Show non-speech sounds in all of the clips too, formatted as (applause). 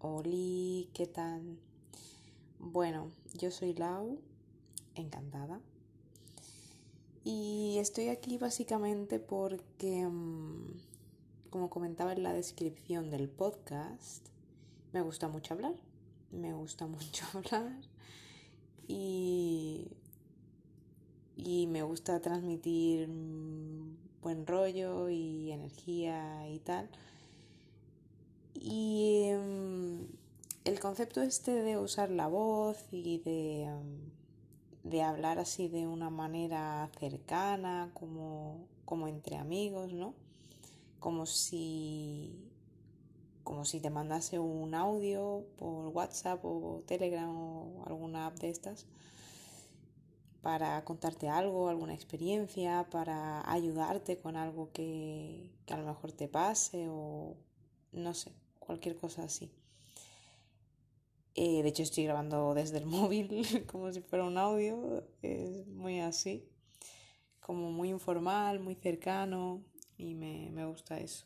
Oli, ¿qué tal? Bueno, yo soy Lau, encantada. Y estoy aquí básicamente porque, mm, como comentaba en la descripción del podcast, me gusta mucho hablar. Me gusta mucho (laughs) hablar. Y, y me gusta transmitir mm, buen rollo y energía y tal. Y em, el concepto este de usar la voz y de, em, de hablar así de una manera cercana, como, como entre amigos, ¿no? Como si, como si te mandase un audio por WhatsApp o Telegram o alguna app de estas para contarte algo, alguna experiencia, para ayudarte con algo que, que a lo mejor te pase o no sé, cualquier cosa así. Eh, de hecho estoy grabando desde el (laughs) móvil como si fuera un audio, es muy así, como muy informal, muy cercano y me, me gusta eso.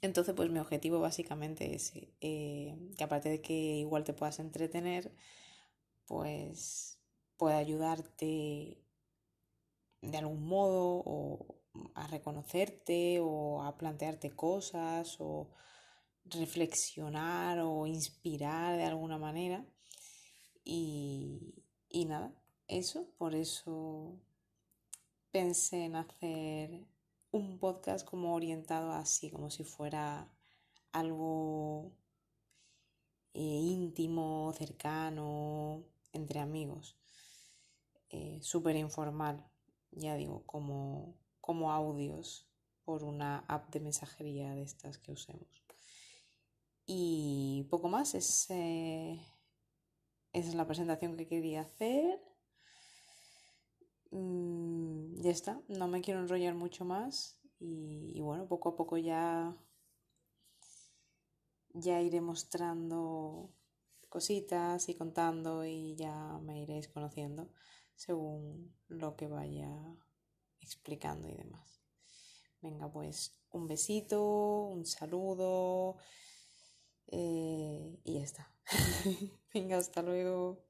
Entonces pues mi objetivo básicamente es eh, que aparte de que igual te puedas entretener, pues pueda ayudarte de algún modo o a reconocerte o a plantearte cosas o reflexionar o inspirar de alguna manera. Y, y nada, eso, por eso pensé en hacer un podcast como orientado así, como si fuera algo eh, íntimo, cercano, entre amigos, eh, súper informal, ya digo, como, como audios por una app de mensajería de estas que usemos. Y poco más, es, esa es la presentación que quería hacer. Mm, ya está, no me quiero enrollar mucho más y, y, bueno, poco a poco ya, ya iré mostrando cositas y contando y ya me iréis conociendo según lo que vaya explicando y demás. Venga, pues un besito, un saludo. Eh, y ya está. (laughs) Venga, hasta luego.